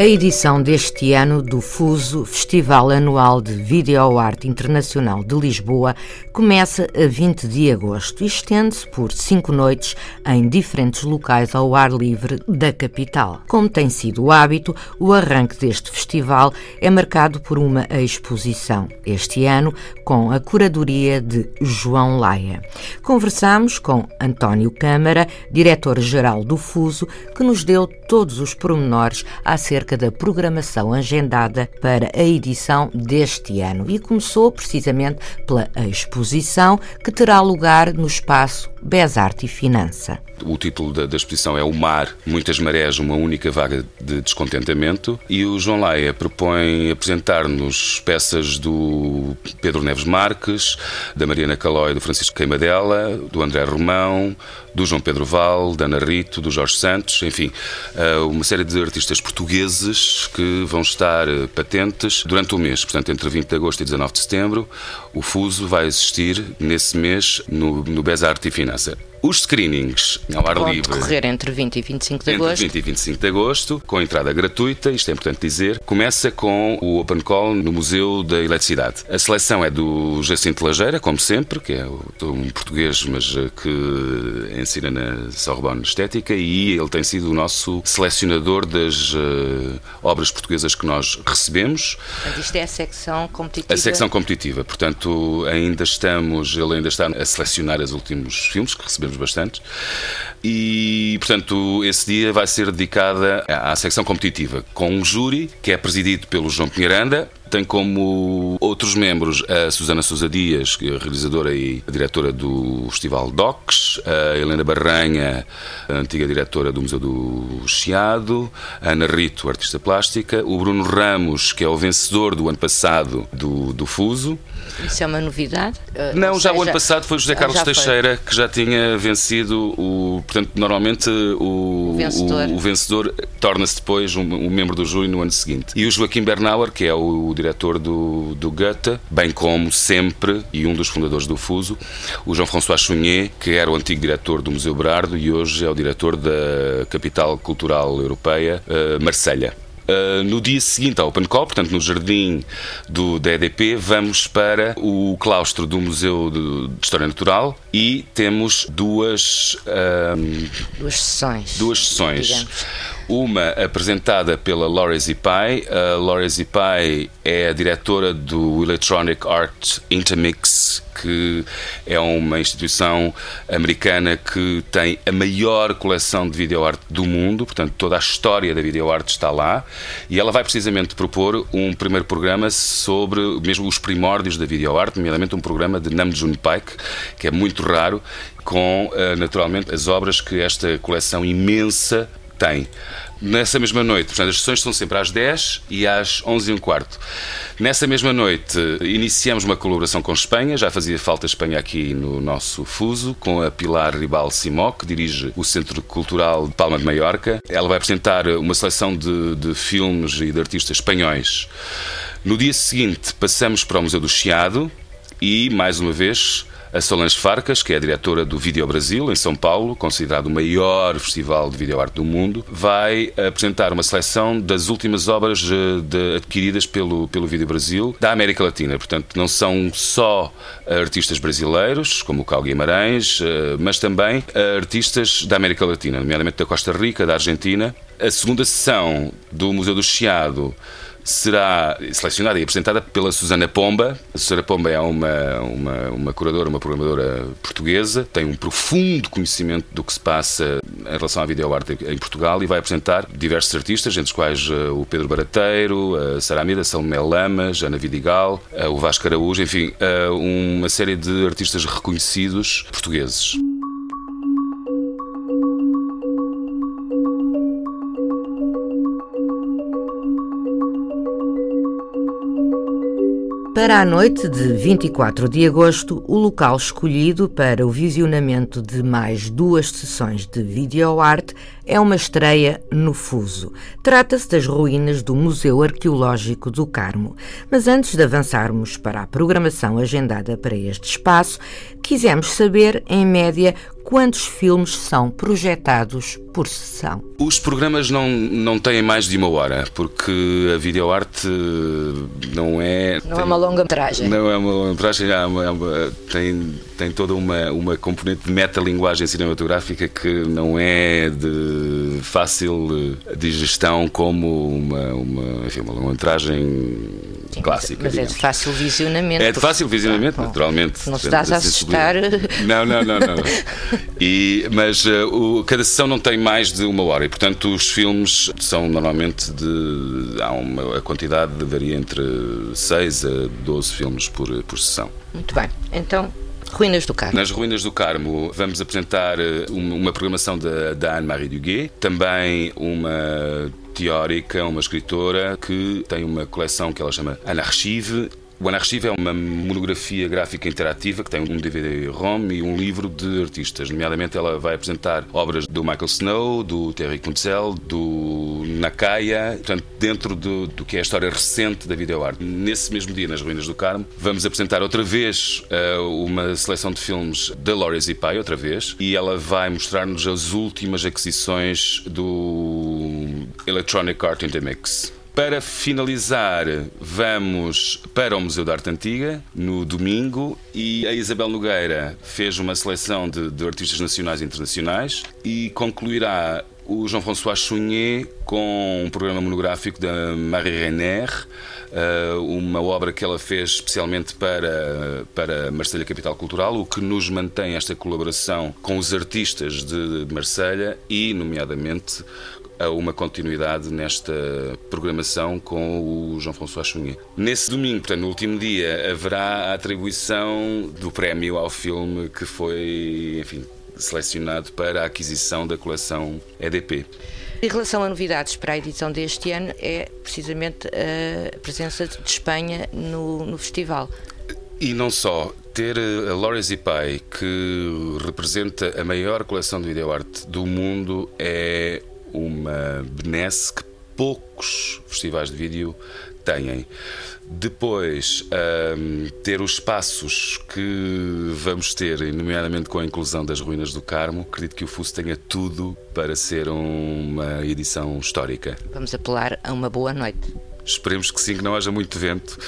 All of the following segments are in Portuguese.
A edição deste ano do FUSO, Festival Anual de Videoarte Internacional de Lisboa, começa a 20 de agosto e estende-se por cinco noites em diferentes locais ao ar livre da capital. Como tem sido o hábito, o arranque deste festival é marcado por uma exposição, este ano com a curadoria de João Laia. Conversamos com António Câmara, diretor-geral do FUSO, que nos deu todos os pormenores acerca acerca da programação agendada para a edição deste ano e começou precisamente pela exposição que terá lugar no espaço Besarte e Finança. O título da, da, exposição é O Mar, Muitas Marés, uma única vaga de descontentamento. E o João Laia propõe apresentar-nos peças do Pedro Neves Marques, da Mariana Calói, do Francisco Queimadela, do André Romão, do João Pedro Val, da Ana Rito, do Jorge Santos, enfim, eh, uma série de artistas portugueses que vão estar eh, patentes durante o mês, portanto, entre 20 de agosto e 19 de setembro. O Fuso vai existir nesse mês no, no e Finança. Os screenings ao ar Vão livre. decorrer entre 20 e 25 de entre agosto. 20 e 25 de agosto, com entrada gratuita, isto é importante dizer. Começa com o Open Call no Museu da Eletricidade. A seleção é do Jacinto Lageira, como sempre, que é um português, mas eh, que ensina na Sorbonne Estética, e ele tem sido o nosso selecionador das uh, obras portuguesas que nós recebemos. Portanto, isto é a secção competitiva. A secção competitiva, portanto, ainda estamos, ele ainda está a selecionar os últimos filmes que recebemos bastante. E, portanto, esse dia vai ser dedicada à secção competitiva, com um júri que é presidido pelo João Pinheiranda, tem como outros membros a Susana Sousa Dias, é realizadora e diretora do Festival DOCS, a Helena Barranha, a antiga diretora do Museu do Chiado, a Ana Rito, artista plástica, o Bruno Ramos, que é o vencedor do ano passado do, do Fuso. Isso é uma novidade? Uh, Não, já seja, o ano passado foi o José Carlos Teixeira que já tinha vencido o. Portanto, normalmente o, o vencedor, o, o vencedor torna-se depois um, um, membro do júri no ano seguinte. E o Joaquim Bernauer, que é o diretor do, do Goethe, bem como sempre, e um dos fundadores do Fuso, o Jean-François Chunier, que era o antigo diretor do Museu Berardo e hoje é o diretor da Capital Cultural Europeia, uh, Marselha. Uh, no dia seguinte ao Open Call, portanto no jardim do, da EDP, vamos para o claustro do Museu de, de História Natural e temos duas... Uh, duas sessões. Duas sessões. Digamos uma apresentada pela Laura Zipai. A Laura Zipai é a diretora do Electronic Art Intermix, que é uma instituição americana que tem a maior coleção de videoarte do mundo, portanto, toda a história da videoarte está lá. E ela vai precisamente propor um primeiro programa sobre mesmo os primórdios da videoarte, nomeadamente um programa de Nam June Paik, que é muito raro, com eh, naturalmente as obras que esta coleção imensa tem. Nessa mesma noite, portanto, as sessões são sempre às 10 e às 11 e um quarto. Nessa mesma noite, iniciamos uma colaboração com Espanha, já fazia falta Espanha aqui no nosso fuso, com a Pilar Ribal Simó, que dirige o Centro Cultural de Palma de Maiorca. Ela vai apresentar uma seleção de, de filmes e de artistas espanhóis. No dia seguinte, passamos para o Museu do Chiado e, mais uma vez, a Solange Farcas, que é a diretora do Vídeo Brasil, em São Paulo, considerado o maior festival de videoarte do mundo, vai apresentar uma seleção das últimas obras eh, de, adquiridas pelo, pelo Vídeo Brasil da América Latina. Portanto, não são só artistas brasileiros, como o Cal Guimarães, eh, mas também artistas da América Latina, nomeadamente da Costa Rica, da Argentina. A segunda sessão do Museu do Chiado será selecionada e apresentada pela Susana Pomba. A Susana Pomba é uma, uma, uma curadora, uma programadora portuguesa, tem um profundo conhecimento do que se passa em relação à videoarte em Portugal e vai apresentar diversos artistas, entre os quais uh, o Pedro Barateiro, a Sara Amida, Salomé Lamas, Ana Vidigal, uh, o Vasco Araújo, enfim, uh, uma série de artistas reconhecidos portugueses. Para a noite de 24 de agosto, o local escolhido para o visionamento de mais duas sessões de videoarte é uma estreia no Fuso. Trata-se das ruínas do Museu Arqueológico do Carmo. Mas antes de avançarmos para a programação agendada para este espaço, quisemos saber, em média, quantos filmes são projetados por sessão? Os programas não, não têm mais de uma hora, porque a videoarte não é. Não tem, é uma longa-metragem. Não é uma longa-metragem, é uma, é uma, tem, tem toda uma, uma componente de metalinguagem cinematográfica que não é de fácil digestão como uma, uma, enfim, uma longa-metragem Sim, clássica. Mas, mas é de fácil visionamento. É de fácil visionamento, naturalmente. Não se estás a assustar. Não, não, não, não. E, mas uh, o, cada sessão não tem mais de uma hora e, portanto, os filmes são normalmente de. Há uma, a quantidade varia entre 6 a 12 filmes por, por sessão. Muito bem. Então, Ruínas do Carmo. Nas Ruínas do Carmo vamos apresentar eh, uma, uma programação da, da Anne-Marie Duguet, também uma teórica, uma escritora que tem uma coleção que ela chama Anarchive o Anarchive é uma monografia gráfica interativa que tem um DVD-ROM e um livro de artistas. Nomeadamente, ela vai apresentar obras do Michael Snow, do Terry Kuntzel, do Nakaya, portanto, dentro do, do que é a história recente da videoarte. Nesse mesmo dia, nas Ruínas do Carmo, vamos apresentar outra vez uh, uma seleção de filmes da Laurie Zipai, outra vez, e ela vai mostrar-nos as últimas aquisições do Electronic Art in the Mix. Para finalizar, vamos para o Museu da Arte Antiga no domingo e a Isabel Nogueira fez uma seleção de, de artistas nacionais e internacionais e concluirá o Jean-François Chounier com um programa monográfico da Marie Reiner, eh, uma obra que ela fez especialmente para, para Marselha Capital Cultural, o que nos mantém esta colaboração com os artistas de Marselha e, nomeadamente, a uma continuidade nesta programação com o Jean-François Chunier. Nesse domingo, portanto, no último dia, haverá a atribuição do prémio ao filme que foi, enfim, selecionado para a aquisição da coleção EDP. Em relação a novidades para a edição deste ano, é precisamente a presença de Espanha no, no festival. E não só. Ter a Laura Zipai, que representa a maior coleção de videoarte do mundo, é uma benesse que poucos festivais de vídeo têm. Depois, um, ter os espaços que vamos ter, nomeadamente com a inclusão das ruínas do Carmo, acredito que o FUS tenha tudo para ser uma edição histórica. Vamos apelar a uma boa noite. Esperemos que sim, que não haja muito vento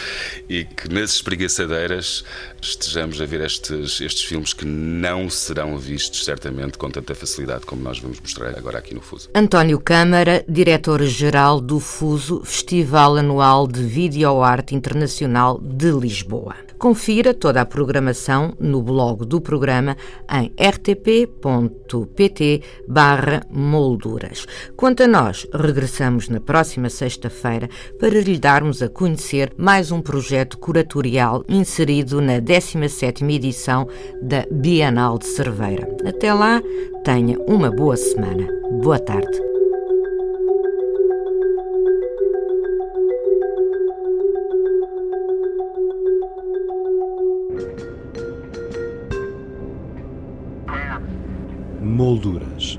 e que nas espreguiçadeiras estejamos a ver estes, estes filmes que não serão vistos certamente com tanta facilidade como nós vamos mostrar agora aqui no Fuso. António Câmara, diretor-geral do Fuso, Festival Anual de Videoarte Internacional de Lisboa. Confira toda a programação no blog do programa em rtp.pt molduras. Quanto a nós, regressamos na próxima sexta-feira para lhe darmos a conhecer mais um projeto curatorial inserido na 17ª edição da Bienal de Cerveira. Até lá, tenha uma boa semana. Boa tarde. Molduras.